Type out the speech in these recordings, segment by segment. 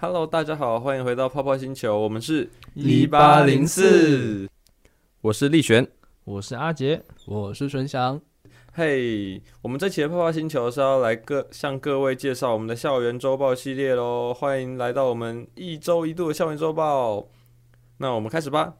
Hello，大家好，欢迎回到泡泡星球，我们是一八零四，我是立璇，我是阿杰，我是纯祥。嘿，hey, 我们这期的泡泡星球是要来各向各位介绍我们的校园周报系列喽，欢迎来到我们一周一度的校园周报。那我们开始吧。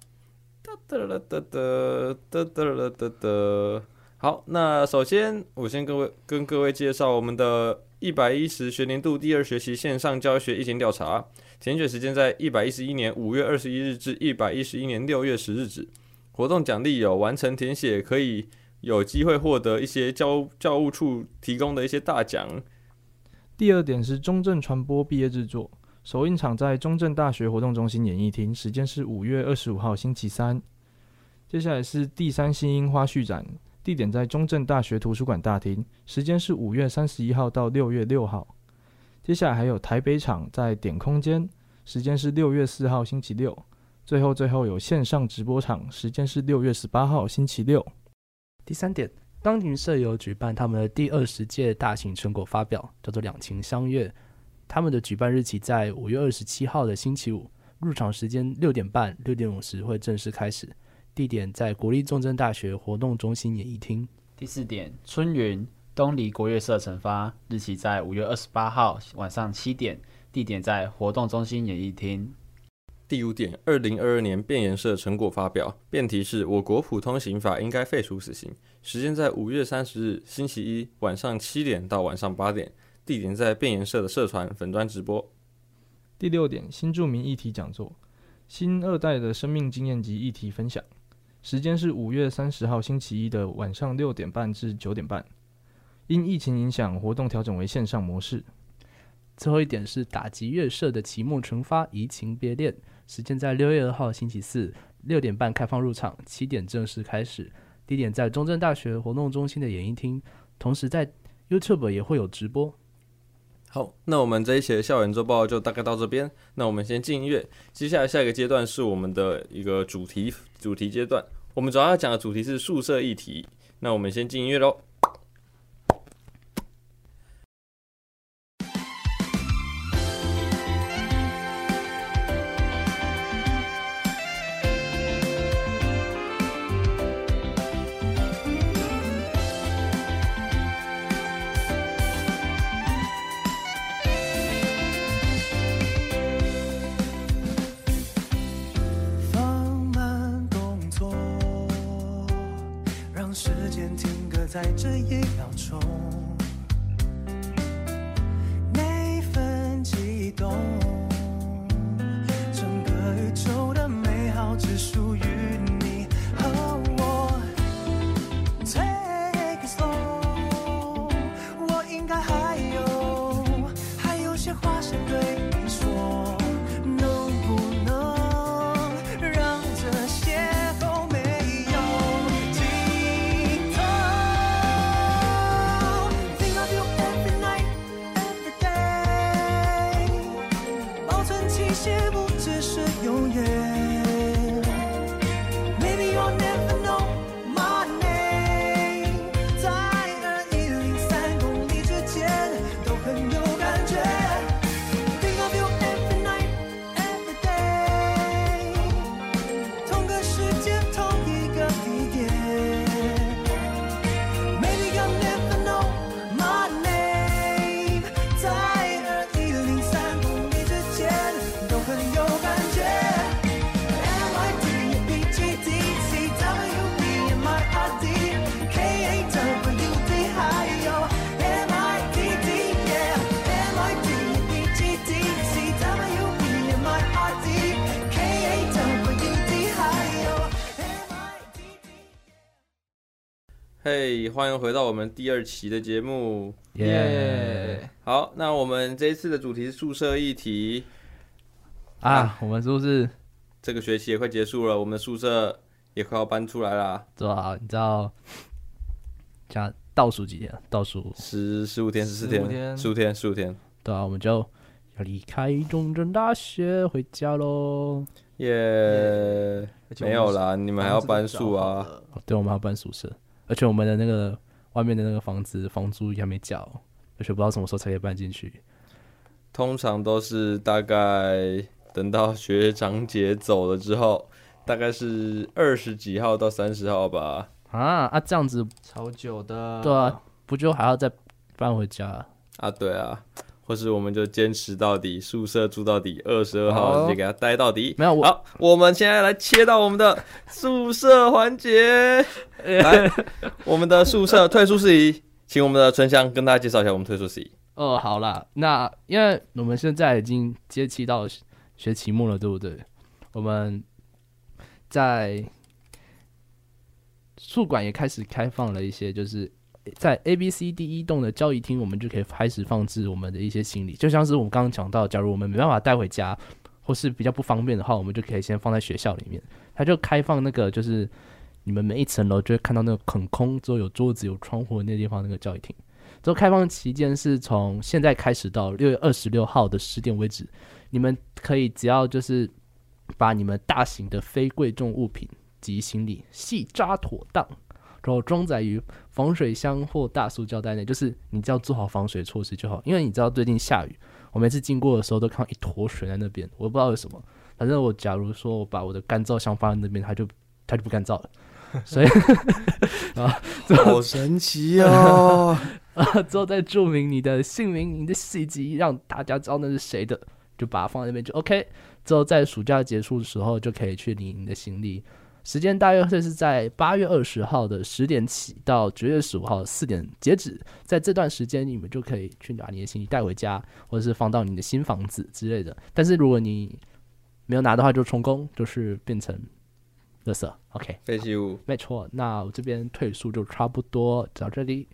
哒哒哒哒哒哒哒哒哒。好，那首先我先各位跟各位介绍我们的一百一十学年度第二学期线上教学疫情调查，填写时间在一百一十一年五月二十一日至一百一十一年六月十日止。活动奖励有完成填写可以。有机会获得一些教教务处提供的一些大奖。第二点是中正传播毕业制作，首映场在中正大学活动中心演艺厅，时间是五月二十五号星期三。接下来是第三新樱花序展，地点在中正大学图书馆大厅，时间是五月三十一号到六月六号。接下来还有台北场在点空间，时间是六月四号星期六。最后最后有线上直播场，时间是六月十八号星期六。第三点，当年社有举办他们的第二十届大型成果发表，叫做“两情相悦”。他们的举办日期在五月二十七号的星期五，入场时间六点半，六点五十会正式开始。地点在国立重症大学活动中心演艺厅。第四点，春云东离国乐社成发，日期在五月二十八号晚上七点，地点在活动中心演艺厅。第五点，二零二二年辩研社成果发表，辩题是我国普通刑法应该废除死刑，时间在五月三十日星期一晚上七点到晚上八点，地点在辩研社的社团粉专直播。第六点，新著名议题讲座，新二代的生命经验及议题分享，时间是五月三十号星期一的晚上六点半至九点半，因疫情影响，活动调整为线上模式。最后一点是打击乐社的期末成发移情别恋。时间在六月二号星期四六点半开放入场，七点正式开始。地点在中正大学活动中心的演艺厅，同时在 YouTube 也会有直播。好，那我们这一期的校园周报就大概到这边。那我们先进音乐，接下来下一个阶段是我们的一个主题主题阶段。我们主要要讲的主题是宿舍议题。那我们先进音乐喽。issues 嘿，hey, 欢迎回到我们第二期的节目，耶 Yeah！好，那我们这一次的主题是宿舍议题啊，啊我们是不是这个学期也快结束了？我们的宿舍也快要搬出来了，对啊？你知道，加倒数几天？倒数十十五天，十四天，十五天，十五天，对啊，我们就要离开中正大学回家喽，耶！没有啦，你们还要搬宿啊？对，我们还要搬宿舍。而且我们的那个外面的那个房子房租也还没缴，而且不知道什么时候才可以搬进去。通常都是大概等到学长姐走了之后，大概是二十几号到三十号吧。啊啊，这样子超久的。对啊，不就还要再搬回家？啊，对啊。或是我们就坚持到底，宿舍住到底，二十二号直接给他待到底。没有，好，我们现在来切到我们的宿舍环节。来，我们的宿舍退宿事宜，请我们的春香跟大家介绍一下我们退宿事宜。哦，好啦，那因为我们现在已经接期到学期末了，对不对？我们在宿管也开始开放了一些，就是。在 A、B、C、D 一栋的交易厅，我们就可以开始放置我们的一些行李，就像是我们刚刚讲到，假如我们没办法带回家，或是比较不方便的话，我们就可以先放在学校里面。它就开放那个，就是你们每一层楼就会看到那个很空，之后有桌子、有窗户的那地方，那个交易厅。之后开放期间是从现在开始到六月二十六号的十点为止，你们可以只要就是把你们大型的非贵重物品及行李细扎妥当。然后装载于防水箱或大塑胶袋内，就是你只要做好防水措施就好。因为你知道最近下雨，我每次经过的时候都看到一坨水在那边，我不知道为什么。反正我假如说我把我的干燥箱放在那边，它就 它就不干燥了。所以啊，好神奇哦！啊，之后再注明你的姓名、你的细节，让大家知道那是谁的，就把它放在那边就 OK。之后在暑假结束的时候，就可以去领你的行李。时间大约会是在八月二十号的十点起到九月十五号四点截止，在这段时间你们就可以去把你的行李带回家，或者是放到你的新房子之类的。但是如果你没有拿的话，就充公，就是变成垃圾。OK，废弃物，没错。那我这边退宿就差不多到这里。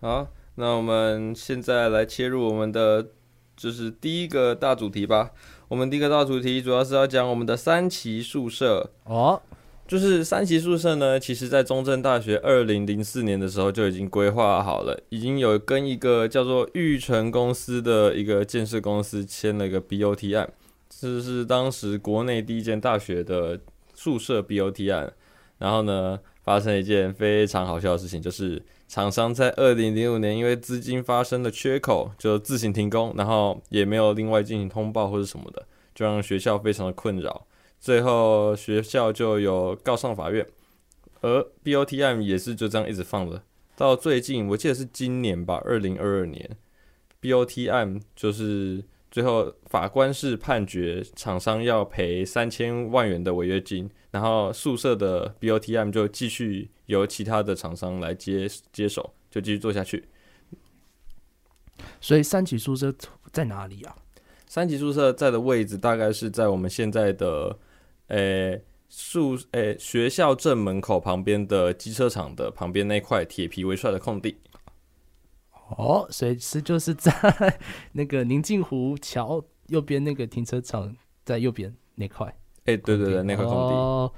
好，那我们现在来切入我们的就是第一个大主题吧。我们第一个大主题主要是要讲我们的三期宿舍哦。就是三期宿舍呢，其实在中正大学二零零四年的时候就已经规划好了，已经有跟一个叫做玉成公司的一个建设公司签了一个 BOT 案，这是当时国内第一间大学的宿舍 BOT 案。然后呢，发生一件非常好笑的事情，就是厂商在二零零五年因为资金发生了缺口，就自行停工，然后也没有另外进行通报或者什么的，就让学校非常的困扰。最后学校就有告上法院，而 BOTM 也是就这样一直放着。到最近我记得是今年吧，二零二二年，BOTM 就是最后法官是判决厂商要赔三千万元的违约金，然后宿舍的 BOTM 就继续由其他的厂商来接接手，就继续做下去。所以三级宿舍在哪里啊？三级宿舍在的位置大概是在我们现在的。诶、欸，宿诶、欸，学校正门口旁边的机车厂的旁边那块铁皮围出来的空地。哦，所以是就是在那个宁静湖桥右边那个停车场，在右边那块。诶、欸，对对对，那块空地。哦，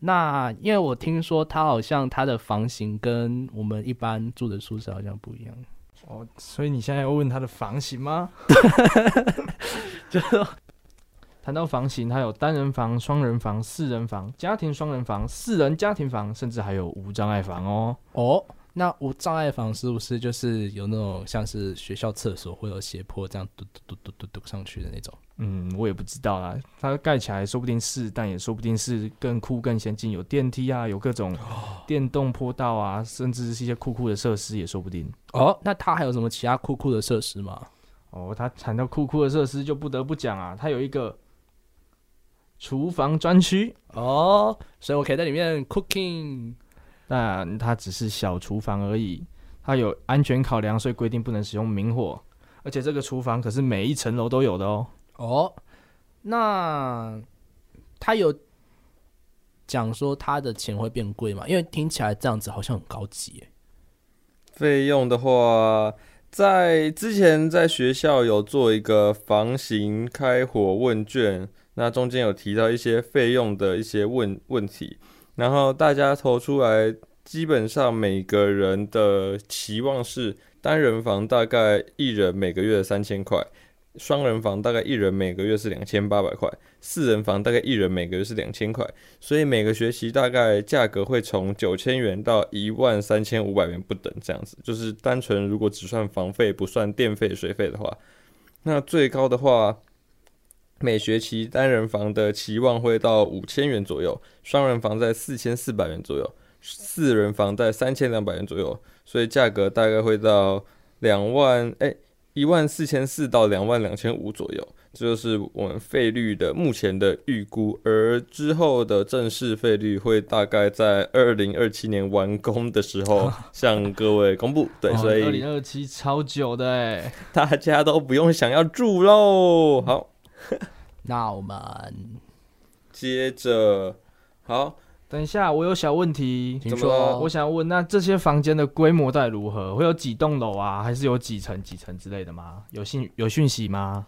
那因为我听说它好像它的房型跟我们一般住的宿舍好像不一样。哦，所以你现在要问它的房型吗？就。谈到房型，它有单人房、双人房、四人房、家庭双人房、四人家庭房，甚至还有无障碍房哦。哦，那无障碍房是不是就是有那种像是学校厕所会有斜坡这样嘟嘟嘟嘟嘟嘟上去的那种？嗯，我也不知道啦。它盖起来说不定是，但也说不定是更酷、更先进，有电梯啊，有各种电动坡道啊，甚至是一些酷酷的设施也说不定。哦，那它还有什么其他酷酷的设施吗？哦，它谈到酷酷的设施就不得不讲啊，它有一个。厨房专区哦，所以我可以在里面 cooking，但它只是小厨房而已。它有安全考量，所以规定不能使用明火。而且这个厨房可是每一层楼都有的哦。哦，那它有讲说它的钱会变贵吗？因为听起来这样子好像很高级耶。费用的话，在之前在学校有做一个房型开火问卷。那中间有提到一些费用的一些问问题，然后大家投出来，基本上每个人的期望是单人房大概一人每个月三千块，双人房大概一人每个月是两千八百块，四人房大概一人每个月是两千块，所以每个学期大概价格会从九千元到一万三千五百元不等这样子，就是单纯如果只算房费不算电费水费的话。那最高的话，每学期单人房的期望会到五千元左右，双人房在四千四百元左右，四人房在三千两百元左右，所以价格大概会到两万哎一万四千四到两万两千五左右。这就是我们费率的目前的预估，而之后的正式费率会大概在二零二七年完工的时候 向各位公布。对，所以二零二七超久的哎，大家都不用想要住喽。好，那我们接着，好，等一下，我有小问题，请怎么说。我想问，那这些房间的规模在如何？会有几栋楼啊？还是有几层几层之类的吗？有信有讯息吗？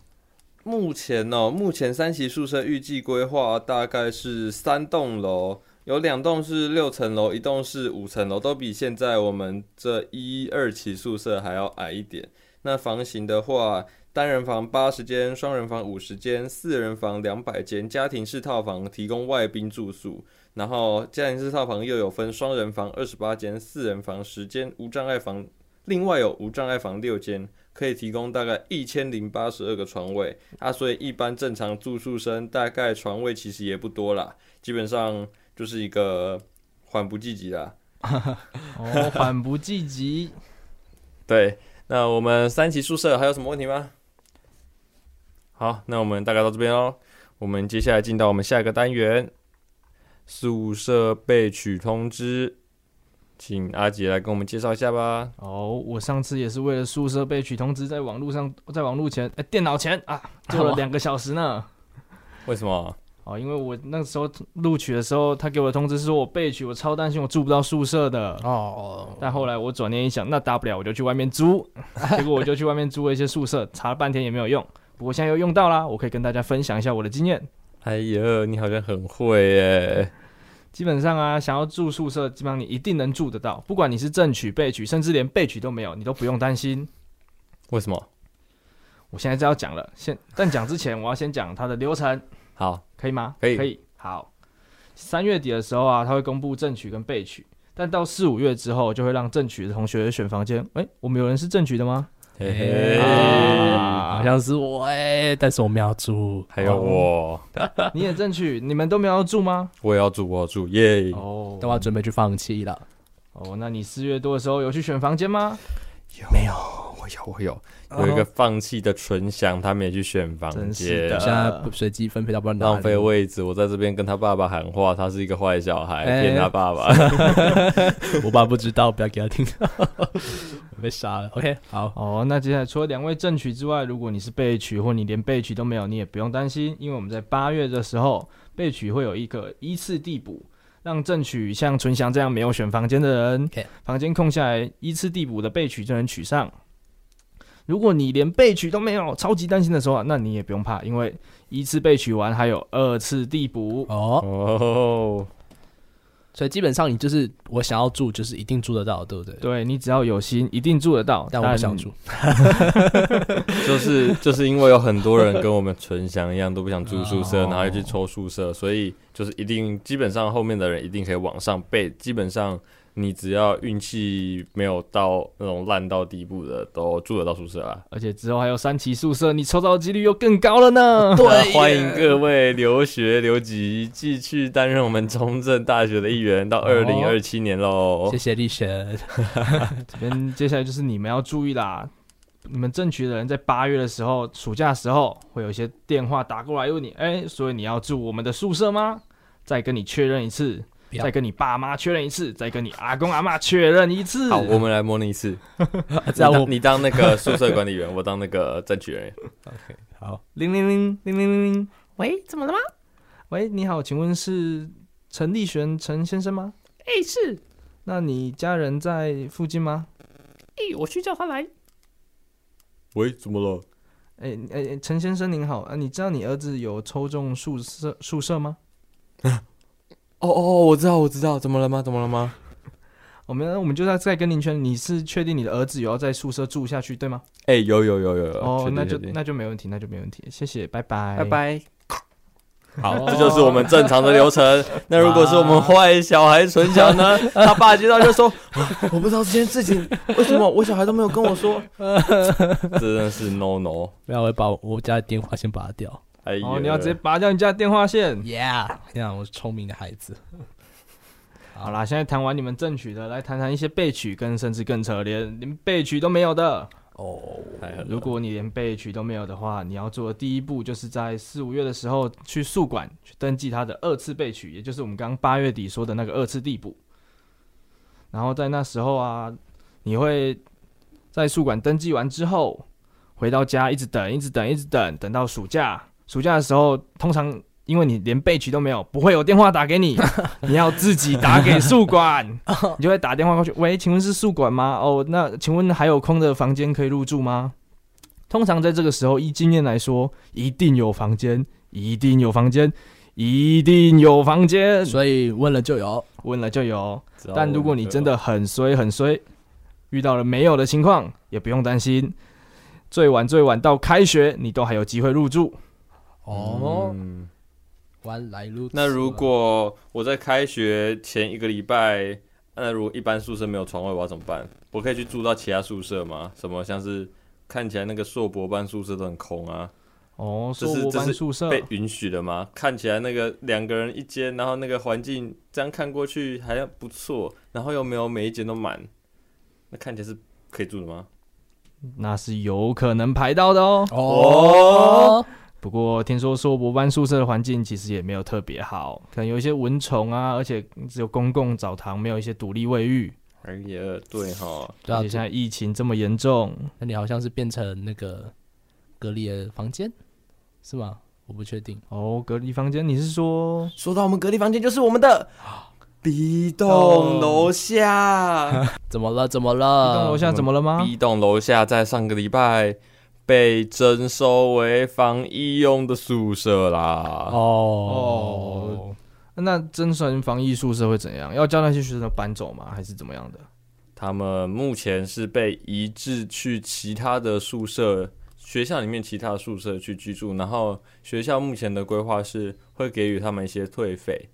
目前呢、喔，目前三期宿舍预计规划大概是三栋楼，有两栋是六层楼，一栋是五层楼，都比现在我们这一二期宿舍还要矮一点。那房型的话，单人房八十间，双人房五十间，四人房两百间，家庭式套房提供外宾住宿。然后家庭式套房又有分双人房二十八间，四人房十间，无障碍房另外有无障碍房六间。可以提供大概一千零八十二个床位啊，所以一般正常住宿生大概床位其实也不多啦，基本上就是一个缓不济急啦。哦，缓不济急。对，那我们三期宿舍还有什么问题吗？好，那我们大概到这边哦。我们接下来进到我们下一个单元，宿舍备取通知。请阿杰来跟我们介绍一下吧。哦，我上次也是为了宿舍被取通知，在网络上，在网络前，哎、欸，电脑前啊，坐了两个小时呢。为什么？哦，因为我那时候录取的时候，他给我的通知是说我被取，我超担心我住不到宿舍的。哦。但后来我转念一想，那大不了我就去外面租。结果我就去外面租了一些宿舍，查了半天也没有用。不过现在又用到啦，我可以跟大家分享一下我的经验。哎呦，你好像很会耶。基本上啊，想要住宿舍，基本上你一定能住得到，不管你是正取、备取，甚至连备取都没有，你都不用担心。为什么？我现在就要讲了，先 但讲之前，我要先讲它的流程。好，可以吗？可以，可以。好，三月底的时候啊，他会公布正取跟备取，但到四五月之后，就会让正取的同学选房间。哎、欸，我们有人是正取的吗？嘿嘿，啊、好像是我哎、欸，但是我们要住，还有我，你也争取，你们都没有要住吗？我也要住，我要住，耶、yeah！哦，都要准备去放弃了。哦，那你四月多的时候有去选房间吗？有没有？我有，我有，有一个放弃的纯享，他们也去选房间，现在随机分配到不然浪费位置。我在这边跟他爸爸喊话，他是一个坏小孩，骗、欸、他爸爸。我爸不知道，不要给他听。被杀了，OK，好哦。那接下来除了两位正取之外，如果你是被取或你连被取都没有，你也不用担心，因为我们在八月的时候被取会有一个依次递补，让正取像纯祥这样没有选房间的人.房间空下来依次递补的被取就能取上。如果你连被取都没有，超级担心的时候，那你也不用怕，因为一次被取完还有二次递补哦。哦所以基本上你就是我想要住，就是一定住得到，对不对？对，你只要有心，一定住得到。但我不想住，就是就是因为有很多人跟我们纯祥一样都不想住宿舍，然后又去抽宿舍，所以就是一定基本上后面的人一定可以往上背，基本上。你只要运气没有到那种烂到地步的，都住得到宿舍啊！而且之后还有三期宿舍，你抽到的几率又更高了呢。对，欢迎各位留学留级，继续担任我们中正大学的一员，到二零二七年喽、哦！谢谢立神。这边接下来就是你们要注意啦，你们正取的人在八月的时候，暑假的时候会有一些电话打过来问你，哎、欸，所以你要住我们的宿舍吗？再跟你确认一次。再跟你爸妈确认一次，再跟你阿公阿妈确认一次。好，我们来模拟一次。这样，你当那个宿舍管理员，我当那个争取人员。OK，好。铃铃铃铃铃铃铃，喂，怎么了吗？喂，你好，请问是陈立璇陈先生吗？哎、欸，是。那你家人在附近吗？哎、欸，我去叫他来。喂，怎么了？哎哎，陈先生您好啊，你知道你儿子有抽中宿舍宿舍吗？哦哦，我知道，我知道，怎么了吗？怎么了吗？我们我们就在在跟您确认，你是确定你的儿子有要在宿舍住下去，对吗？哎、欸，有有有有有。哦，那就那就没问题，那就没问题，谢谢，拜拜，拜拜。好，这就是我们正常的流程。那如果是我们坏小孩存小呢？他爸接到就说：“我不知道这件事情为什么我小孩都没有跟我说。”真的是 no no，没有，我会把我家的电话先拔掉。哦，你要直接拔掉你家电话线。Yeah，这样我是聪明的孩子。好啦，现在谈完你们正曲的，来谈谈一些备曲跟甚至更扯，连连备曲都没有的。哦，如果你连备曲都没有的话，你要做的第一步就是在四五月的时候去宿管去登记他的二次备曲，也就是我们刚八月底说的那个二次递补。然后在那时候啊，你会在宿管登记完之后，回到家一直等，一直等，一直等，等到暑假。暑假的时候，通常因为你连备取都没有，不会有电话打给你，你要自己打给宿管，你就会打电话过去。喂，请问是宿管吗？哦，那请问还有空的房间可以入住吗？通常在这个时候，依经验来说，一定有房间，一定有房间，一定有房间。所以问了就有，问了就有。但如果你真的很衰很衰，遇到了没有的情况，也不用担心，最晚最晚到开学，你都还有机会入住。哦。那如果我在开学前一个礼拜，那如果一般宿舍没有床位，我要怎么办？我可以去住到其他宿舍吗？什么像是看起来那个硕博班宿舍都很空啊？哦，硕博班宿舍被允许的吗？看起来那个两个人一间，然后那个环境这样看过去还不错，然后又没有每一间都满，那看起来是可以住的吗？那是有可能排到的哦。哦。不过听说硕博班宿舍的环境其实也没有特别好，可能有一些蚊虫啊，而且只有公共澡堂，没有一些独立卫浴。哎呀，对哈，而且现在疫情这么严重，那你好像是变成那个隔离的房间，是吗？我不确定。哦，隔离房间，你是说？说到我们隔离房间，就是我们的 B 栋楼下。怎么了？怎么了？B 栋楼下怎么了吗？B 栋楼下在上个礼拜。被征收为防疫用的宿舍啦！哦，哦，那征收防疫宿舍会怎样？要叫那些学生搬走吗？还是怎么样的？他们目前是被移至去其他的宿舍，学校里面其他的宿舍去居住。然后学校目前的规划是会给予他们一些退费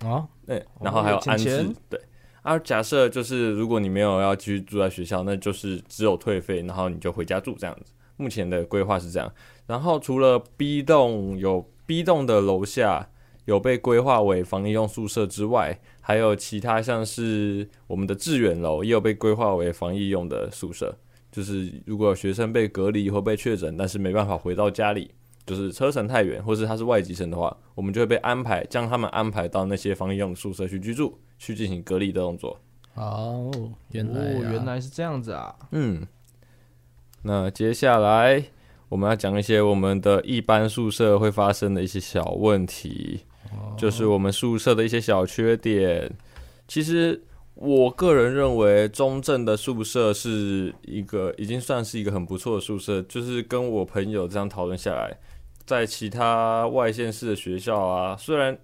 啊，对，然后还有安置。哦、对，而假设就是如果你没有要继续住在学校，那就是只有退费，然后你就回家住这样子。目前的规划是这样，然后除了 B 栋有 B 栋的楼下有被规划为防疫用宿舍之外，还有其他像是我们的致远楼也有被规划为防疫用的宿舍。就是如果学生被隔离或被确诊，但是没办法回到家里，就是车程太远，或是他是外籍生的话，我们就会被安排将他们安排到那些防疫用的宿舍去居住，去进行隔离的动作。哦，原来、啊哦、原来是这样子啊，嗯。那接下来我们要讲一些我们的一般宿舍会发生的一些小问题，就是我们宿舍的一些小缺点。其实我个人认为中正的宿舍是一个已经算是一个很不错的宿舍，就是跟我朋友这样讨论下来，在其他外县市的学校啊，虽然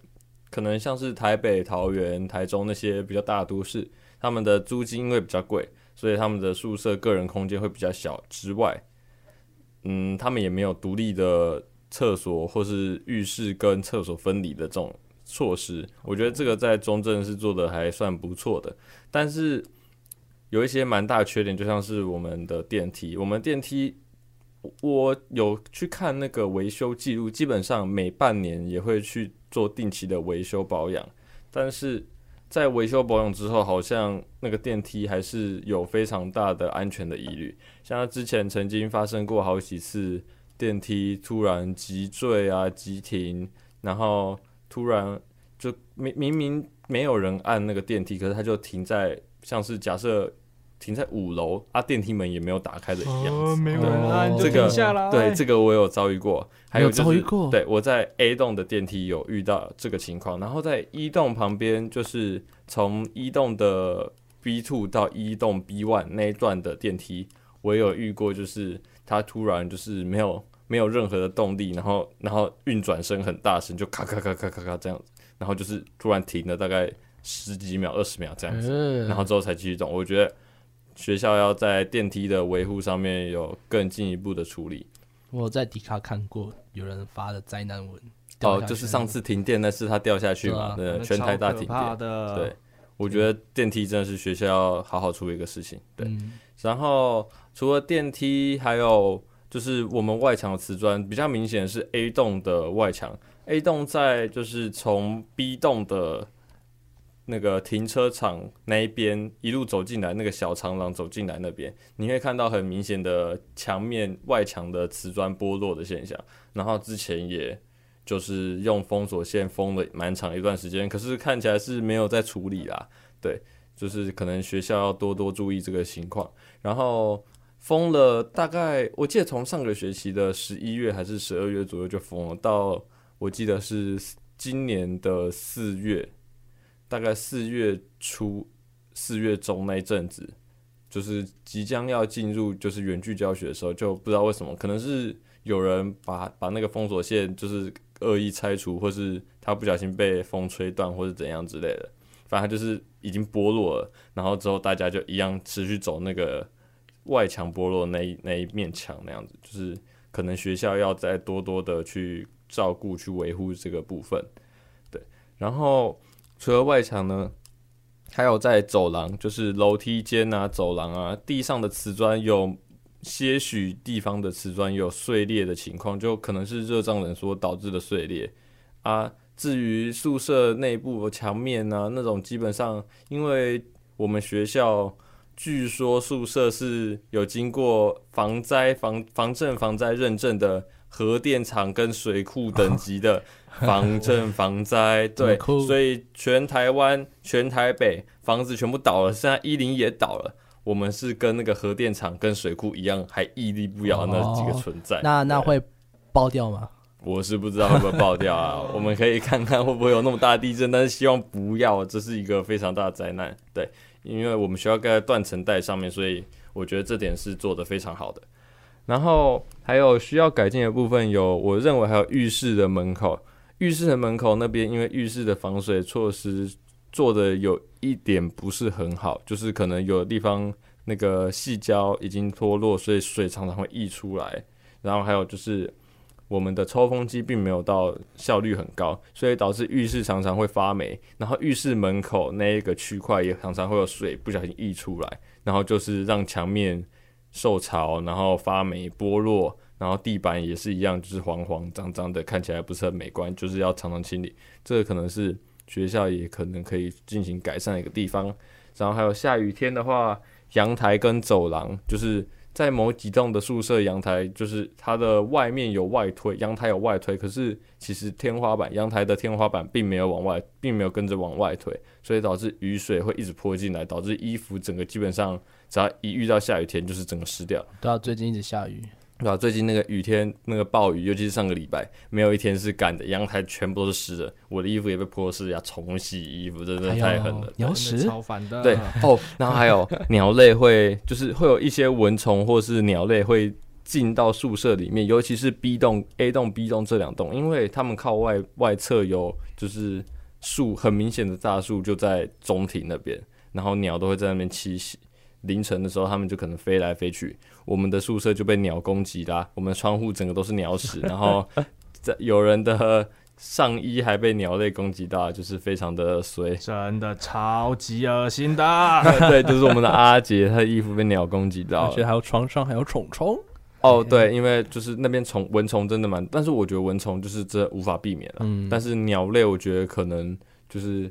可能像是台北、桃园、台中那些比较大的都市，他们的租金因为比较贵。所以他们的宿舍个人空间会比较小之外，嗯，他们也没有独立的厕所或是浴室跟厕所分离的这种措施。我觉得这个在中正是做的还算不错的，但是有一些蛮大缺点，就像是我们的电梯。我们电梯，我有去看那个维修记录，基本上每半年也会去做定期的维修保养，但是。在维修保养之后，好像那个电梯还是有非常大的安全的疑虑。像之前曾经发生过好几次电梯突然急坠啊、急停，然后突然就明明明没有人按那个电梯，可是它就停在像是假设停在五楼啊，电梯门也没有打开的一样。哦，没有人按就停下来。对，这个我有遭遇过。还有、就是、遭遇过。对，我在 A 栋的电梯有遇到这个情况，然后在一栋旁边，就是从一栋的 B two 到一栋 B one 那一段的电梯，我有遇过，就是它突然就是没有没有任何的动力，然后然后运转声很大声，就咔咔咔咔咔咔这样子，然后就是突然停了大概十几秒、二十秒这样子，然后之后才继续动。我觉得学校要在电梯的维护上面有更进一步的处理。我在迪卡看过有人发的灾难文。哦，就是上次停电那次它掉下去嘛，对全台大停电。的，对，我觉得电梯真的是学校要好好处理一个事情。对，嗯然后除了电梯，还有就是我们外墙的瓷砖比较明显是 A 栋的外墙，A 栋在就是从 B 栋的那个停车场那一边一路走进来，那个小长廊走进来那边，你会看到很明显的墙面外墙的瓷砖剥落的现象。然后之前也就是用封锁线封了蛮长一段时间，可是看起来是没有在处理啦。对，就是可能学校要多多注意这个情况。然后封了大概，我记得从上个学期的十一月还是十二月左右就封了，到我记得是今年的四月，大概四月初、四月中那一阵子，就是即将要进入就是远距教学的时候，就不知道为什么，可能是有人把把那个封锁线就是恶意拆除，或是他不小心被风吹断，或是怎样之类的。反正就是已经剥落了，然后之后大家就一样持续走那个外墙剥落那一那一面墙那样子，就是可能学校要再多多的去照顾、去维护这个部分。对，然后除了外墙呢，还有在走廊，就是楼梯间啊、走廊啊，地上的瓷砖有些许地方的瓷砖有碎裂的情况，就可能是热胀冷缩导致的碎裂啊。至于宿舍内部墙面啊，那种基本上，因为我们学校据说宿舍是有经过防灾、防防震、防灾认证的核电厂跟水库等级的防震防灾，对，所以全台湾、全台北房子全部倒了，现在一零也倒了，我们是跟那个核电厂跟水库一样，还屹立不摇那几个存在。那那会爆掉吗？我是不知道会不会爆掉啊，我们可以看看会不会有那么大的地震，但是希望不要，这是一个非常大的灾难。对，因为我们学校盖在断层带上面，所以我觉得这点是做得非常好的。然后还有需要改进的部分有，我认为还有浴室的门口，浴室的门口那边，因为浴室的防水措施做的有一点不是很好，就是可能有的地方那个细胶已经脱落，所以水常常会溢出来。然后还有就是。我们的抽风机并没有到效率很高，所以导致浴室常常会发霉。然后浴室门口那一个区块也常常会有水不小心溢出来，然后就是让墙面受潮，然后发霉剥落，然后地板也是一样，就是黄黄脏脏的，看起来不是很美观，就是要常常清理。这个可能是学校也可能可以进行改善的一个地方。然后还有下雨天的话，阳台跟走廊就是。在某几栋的宿舍阳台，就是它的外面有外推，阳台有外推，可是其实天花板阳台的天花板并没有往外，并没有跟着往外推，所以导致雨水会一直泼进来，导致衣服整个基本上只要一遇到下雨天，就是整个湿掉。对啊，最近一直下雨。对啊，最近那个雨天，那个暴雨，尤其是上个礼拜，没有一天是干的，阳台全部都是湿的，我的衣服也被泼湿，要重洗衣服，真的太狠了。鸟屎超烦的。对哦，然后还有鸟类会，就是会有一些蚊虫或是鸟类会进到宿舍里面，尤其是 B 栋、A 栋、B 栋这两栋，因为他们靠外外侧有就是树，很明显的大树就在中庭那边，然后鸟都会在那边栖息。凌晨的时候，他们就可能飞来飞去，我们的宿舍就被鸟攻击啦。我们的窗户整个都是鸟屎，然后在有人的上衣还被鸟类攻击到，就是非常的衰，真的超级恶心的。对，就是我们的阿杰，他的衣服被鸟攻击到，而且还有床上还有虫虫。哦，对，因为就是那边虫蚊虫真的蛮，但是我觉得蚊虫就是这无法避免了。嗯，但是鸟类我觉得可能就是。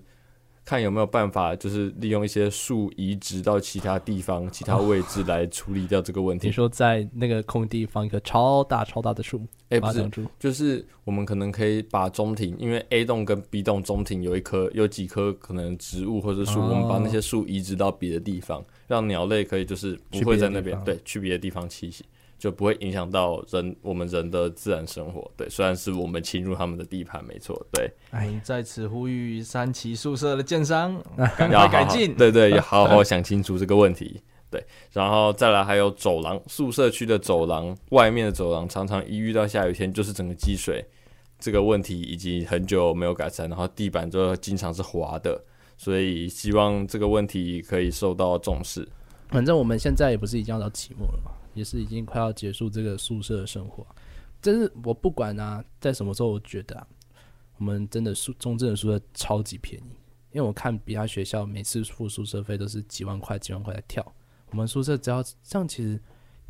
看有没有办法，就是利用一些树移植到其他地方、其他位置来处理掉这个问题。你说在那个空地放一棵超大超大的树？哎，不是，就是我们可能可以把中庭，因为 A 栋跟 B 栋中庭有一棵、有几棵可能植物或者树，我们把那些树移植到别的地方，让鸟类可以就是不会在那边，对，去别的地方栖息。就不会影响到人，我们人的自然生活。对，虽然是我们侵入他们的地盘，没错。对，哎，在此呼吁三期宿舍的建商 赶快改进。对对，要好好想清楚这个问题。对，然后再来还有走廊，宿舍区的走廊，外面的走廊，常常一遇到下雨天，就是整个积水，这个问题已经很久没有改善，然后地板就经常是滑的，所以希望这个问题可以受到重视。反正我们现在也不是已经要到期末了吗？也是已经快要结束这个宿舍的生活，真是我不管啊，在什么时候，我觉得啊，我们真的宿中正的宿舍超级便宜，因为我看别家学校每次付宿舍费都是几万块、几万块在跳，我们宿舍只要这样，其实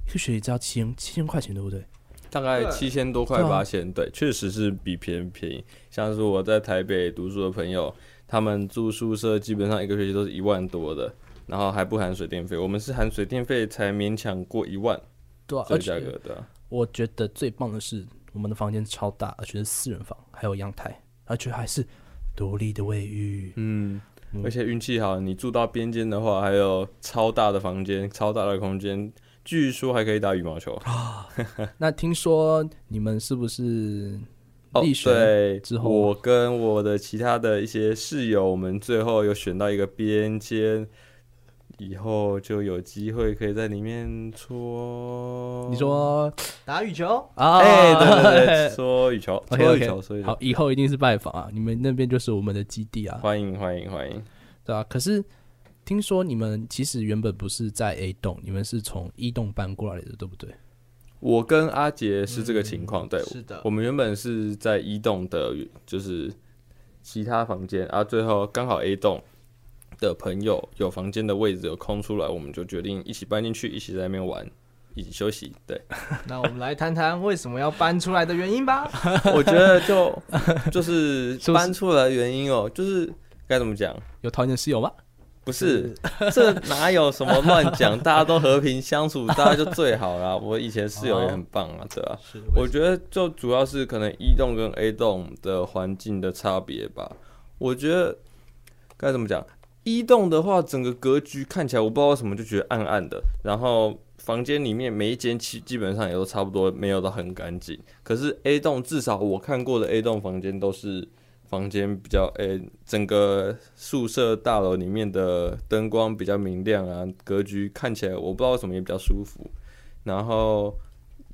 一个学期只要七千七千块钱，对不对？大概七千多块八千，对，确实是比便宜便宜。像是我在台北读书的朋友，他们住宿舍基本上一个学期都是一万多的，然后还不含水电费。我们是含水电费才勉强过一万，对啊，这个而且价格的啊。我觉得最棒的是，我们的房间超大，而且是四人房，还有阳台，而且还是独立的卫浴。嗯，嗯而且运气好，你住到边间的话，还有超大的房间、超大的空间，据说还可以打羽毛球。那听说你们是不是哦对，之后我跟我的其他的一些室友，我们最后有选到一个边间，以后就有机会可以在里面搓。你说 打羽球，啊？哎、对对对，搓羽球搓羽球，所以好，以后一定是拜访啊！你们那边就是我们的基地啊，欢迎欢迎欢迎。对啊，可是听说你们其实原本不是在 A 栋，你们是从一栋搬过来的，对不对？我跟阿杰是这个情况，嗯对，是的我们原本是在一栋的，就是其他房间，啊，最后刚好 A 栋的朋友有房间的位置有空出来，我们就决定一起搬进去，一起在那边玩，一起休息。对，那我们来谈谈为什么要搬出来的原因吧。我觉得就就是搬出来的原因哦、就是该怎么讲？有讨厌的室友吗？不是，这哪有什么乱讲？大家都和平相处，大家就最好啦。我以前室友也很棒啊，对啊。是我觉得就主要是可能一栋跟 A 栋的环境的差别吧。我觉得该怎么讲？一栋的话，整个格局看起来我不知道为什么就觉得暗暗的，然后房间里面每一间基基本上也都差不多，没有到很干净。可是 A 栋至少我看过的 A 栋房间都是房间比较诶、整个宿舍大楼里面的灯光比较明亮啊，格局看起来我不知道为什么也比较舒服，然后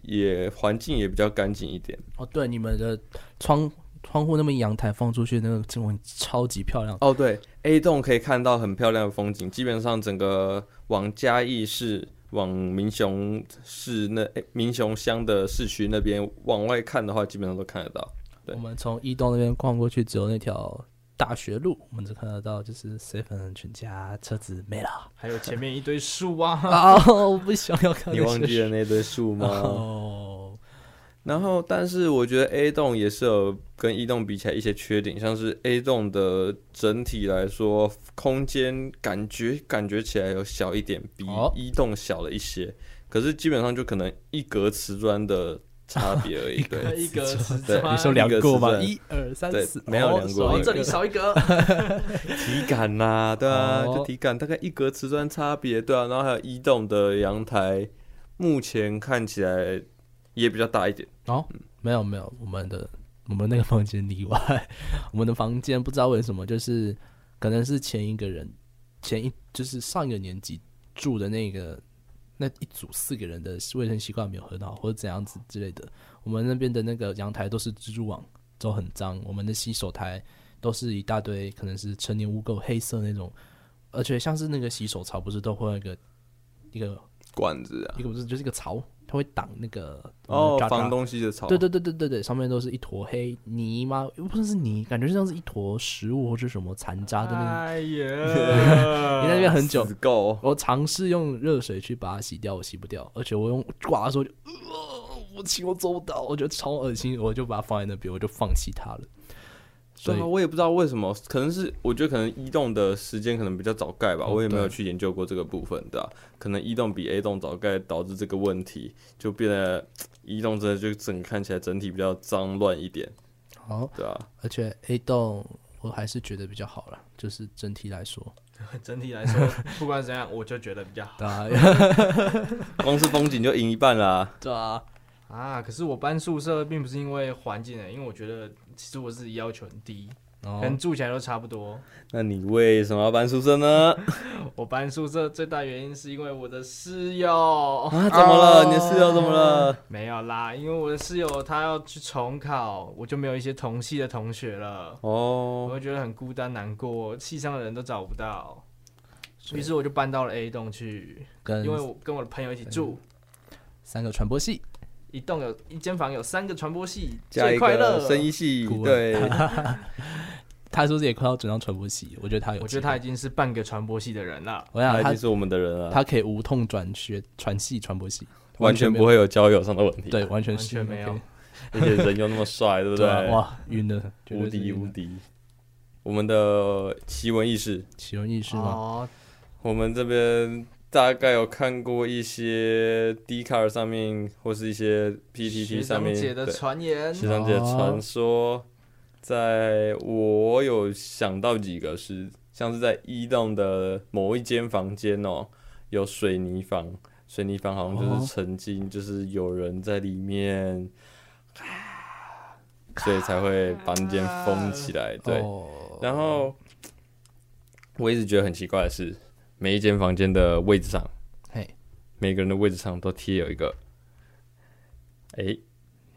也环境也比较干净一点。哦，对，你们的窗窗户那么阳台放出去那个景观超级漂亮。哦，对，A 栋可以看到很漂亮的风景，基本上整个往嘉义市、往民雄市那、诶民雄乡的市区那边往外看的话，基本上都看得到。对我们从一栋那边逛过去，只有那条大学路，我们只看得到就是 seven 全家车子没了。还有前面一堆树啊，啊，我不想要看。你忘记了？那堆树吗？哦，然后，但是我觉得 A 栋也是有跟一栋比起来一些缺点，像是 A 栋的整体来说，空间感觉感觉起来有小一点，比哦一栋小了一些。可是基本上就可能一格瓷砖的差别而已。对，一格砖你说量过吗？一一二三四，没有哦量过一个哦这里少一格，体感呐、对啊，哦就体感大概一格瓷砖差别，对啊。然后还有一栋的阳台，目前看起来也比较大一点。哦，没有没有，我们的我们那个房间例外，我们的房间不知道为什么，就是可能是前一个人前一就是上一个年级住的那个那一组四个人的卫生习惯没有很好，或者怎样子之类的。我们那边的那个阳台都是蜘蛛网，都很脏。我们的洗手台都是一大堆可能是成年污垢，黑色那种，而且像是那个洗手槽不是都会有一个一个管子啊一，个不是就是一个槽，它会挡那个哦，防东西的草，对对对对对对，上面都是一坨黑泥吗？又不是泥，感觉像是一坨食物或是什么残渣的那种。哎呀，你在那边很久，够。我尝试用热水去把它洗掉，我洗不掉，而且我用刮的时候就，呃，我洗我做不到，我觉得超恶心，我就把它放在那边，我就放弃它了。所以对啊，我也不知道为什么，可能是我觉得可能一栋的时间可能比较早盖吧，哦我也没有去研究过这个部分，对啊，可能一栋比 A 栋早盖，导致这个问题就变得一栋真的就整看起来整体比较脏乱一点，好，对啊，而且 A 栋我还是觉得比较好了，就是整体来说，整体来说，不管怎样，我就觉得比较好对啊，光是风景就赢一半啦。对啊，啊。可是我搬宿舍并不是因为环境的，因为我觉得其实我自己要求很低，哦。可能住起来都差不多。那你为什么要搬宿舍呢？我搬宿舍最大原因是因为我的室友。啊，怎么了？你的室友怎么了？没有啦，因为我的室友他要去重考，我就没有一些同系的同学了，哦。我哦，会觉得很孤单难过，系上的人都找不到，于是我就搬到了 A 栋去，跟因为我跟我的朋友一起住，三个传播系，一栋有一间房有三个传播系，加快乐。个生医系，对，他说自己快要转到传播系，我觉得他有，我觉得他已经是半个传播系的人了。我想他他已经是我们的人了，他可以无痛转学传系传播系，完全不会有交友上的问题。对，完全是完全没有。而且人又那么帅，对不对？啊？哇，晕了，绝对无敌无敌。我们的奇闻异事，奇闻异事吗？哦，我们这边大概有看过一些 d c a r 上面或是一些 PPT 上面长姐的对传言，学长姐传说，在我有想到几个是，像是在一栋的某一间房间哦，有水泥房，水泥房好像就是曾经就是有人在里面，所以才会把那间封起来。对，哦。然后我一直觉得很奇怪的是，每一间房间的位置上，嘿，每个人的位置上都贴有一个，哎。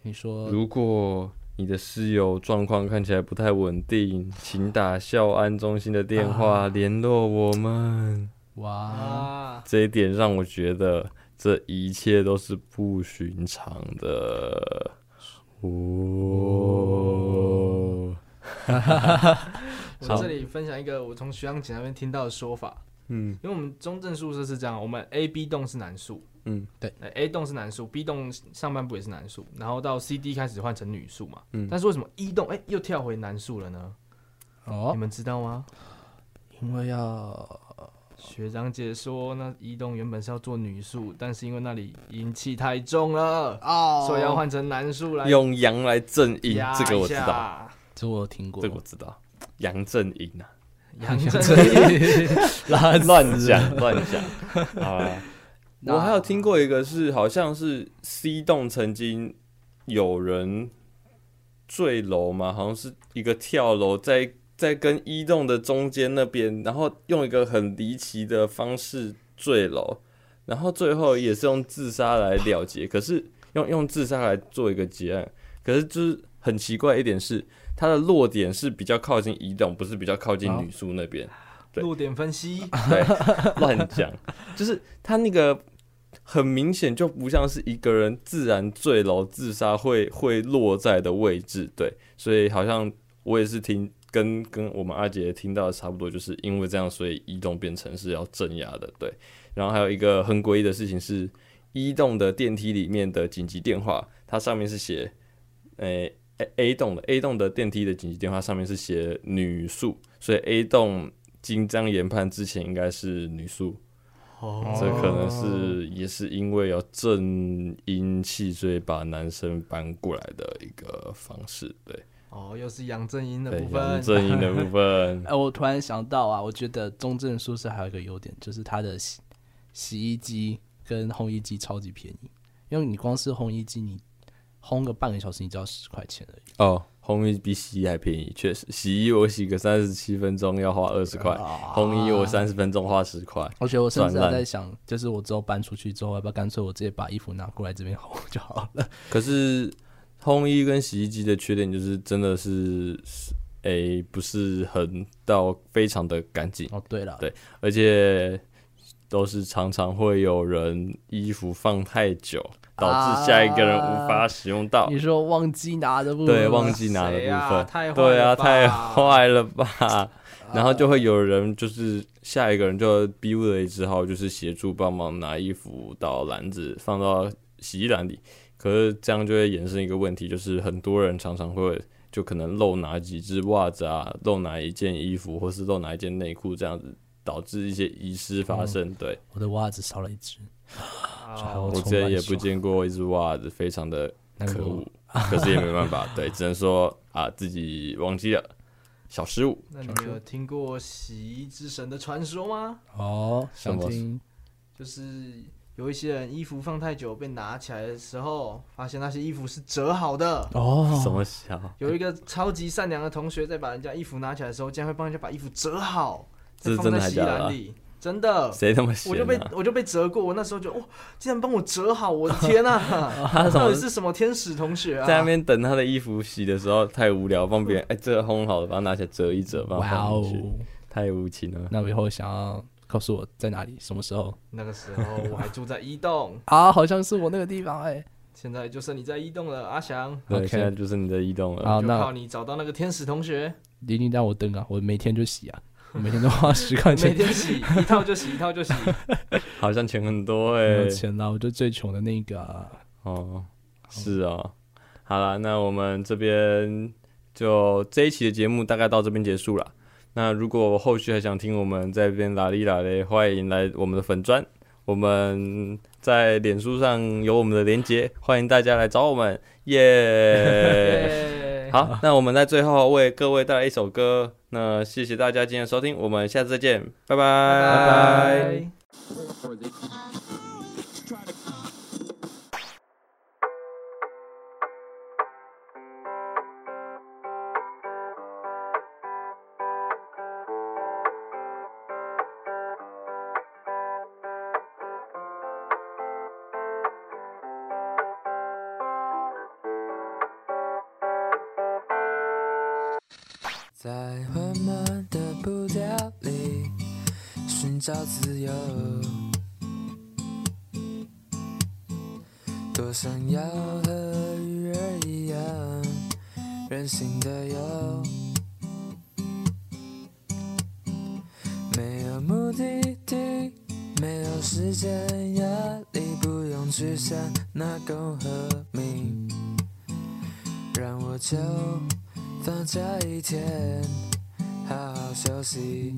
你说如果你的室友状况看起来不太稳定，请打校安中心的电话联络我们。哇，啊，这一点让我觉得这一切都是不寻常的。哦，我这里分享一个我从徐阳姐那边听到的说法，嗯。因为我们中正宿舍是这样，我们 A、B 栋是男宿，嗯，对。呃，A 栋是男宿，B 栋上半部也是男宿，然后到 C、D 开始换成女宿嘛，嗯。但是为什么一栋哎又跳回男宿了呢？哦。你，们知道吗？因为要学长姐说，那一栋原本是要做女宿，但是因为那里阴气太重了，哦。所以要换成男宿来用阳来正阴，压这个我知道，下。这我有听过，这个我知道，阳正阴啊，杨正 乱乱讲乱讲。啊。那我还有听过一个是，好像是 C 栋曾经有人坠楼嘛，好像是一个跳楼，在在跟一栋的中间那边，然后用一个很离奇的方式坠楼，然后最后也是用自杀来了结，可是用用自杀来做一个结案，可是就是很奇怪一点是，它的落点是比较靠近移动，不是比较靠近女宿那边。对。落点分析，对，乱讲，就是它那个很明显就不像是一个人自然坠楼自杀会会落在的位置，对，所以好像我也是听跟跟我们阿杰听到的差不多，就是因为这样，所以移动变成是要镇压的，对。然后还有一个很诡异的事情是，移动的电梯里面的紧急电话，它上面是写，诶、A A 栋的 A 栋的电梯的紧急电话上面是写女宿，所以 A 栋。经这样研判之前应该是女宿，哦这可能是也是因为要正阴气，所以把男生搬过来的一个方式。对，哦，又是杨正英的，部分阳，正阴的部分哎，我突然想到啊，我觉得中正宿舍还有一个优点，就是它的洗洗衣机跟烘衣机超级便宜，因为你光是烘衣机，你烘个半个小时，你只要十块钱而已。哦。烘衣比洗衣还便宜，确实，洗衣我洗个三十七分钟要花二十块，烘衣我三十分钟花十块。而且我甚至还在想，就是我之后搬出去之后，要不要干脆我直接把衣服拿过来这边烘就好了？可是烘衣跟洗衣机的缺点就是真的是，诶、不是很到非常的干净。哦，对了，对而且都是常常会有人衣服放太久，导致下一个人无法使用到。你说忘记拿的部分，对，忘记拿的部分，对啊，太坏了吧？然后就会有人就是下一个人就逼不得已，只好就是协助帮忙拿衣服到篮子放到洗衣篮里。可是这样就会衍生一个问题，就是很多人常常会就可能漏拿几只袜子啊，漏拿一件衣服，或是漏拿一件内裤，这样子导致一些遗失发生。对，我的袜子少了一只，哦 我之前也不见过一只袜子，非常的可恶，可是也没办法，对，只能说啊自己忘记了，小失误。那你们有听过洗衣之神的传说吗？哦，想听就是有一些人衣服放太久被拿起来的时候，发现那些衣服是折好的。哦，什么小？有一个超级善良的同学，在把人家衣服拿起来的时候，竟然会帮人家把衣服折好，再这是真的放在洗衣还假的啊篮里。真的，谁那么闲、啊？我就被我就被折过。我那时候就哇，竟然帮我折好！我的天啊，他到底是什么天使同学啊？在那边等他的衣服洗的时候太无聊，帮别人哎、这个烘好了，把它拿起来折一折，把它哇哦放进去，太无情了。那我以后想要告诉我在哪里，什么时候那个时候我还住在一栋，啊？好像是我那个地方哎、现在就剩你在一栋了，阿翔，对现在就是你在一栋了。好，那你找到那个天使同学，一定让我登啊！我每天就洗啊，我 每天都花十块每钱。天洗一套就洗一套就洗。好像钱很多哎、没有钱啦，我就最穷的那个啊。哦，是哦。好了，那我们这边就这一期的节目大概到这边结束了。那如果后续还想听我们在这边拉里拉嘞，欢迎来我们的粉砖，我们在脸书上有我们的连接，欢迎大家来找我们，耶、耶 好，那我们在最后为各位带来一首歌，那谢谢大家今天的收听，我们下次再见，拜拜。拜拜。寻找自由，多想要和鱼儿一样任性的游，没有目的地，没有时间压力，不用去想那公和名，让我就。放假一天，好好休息。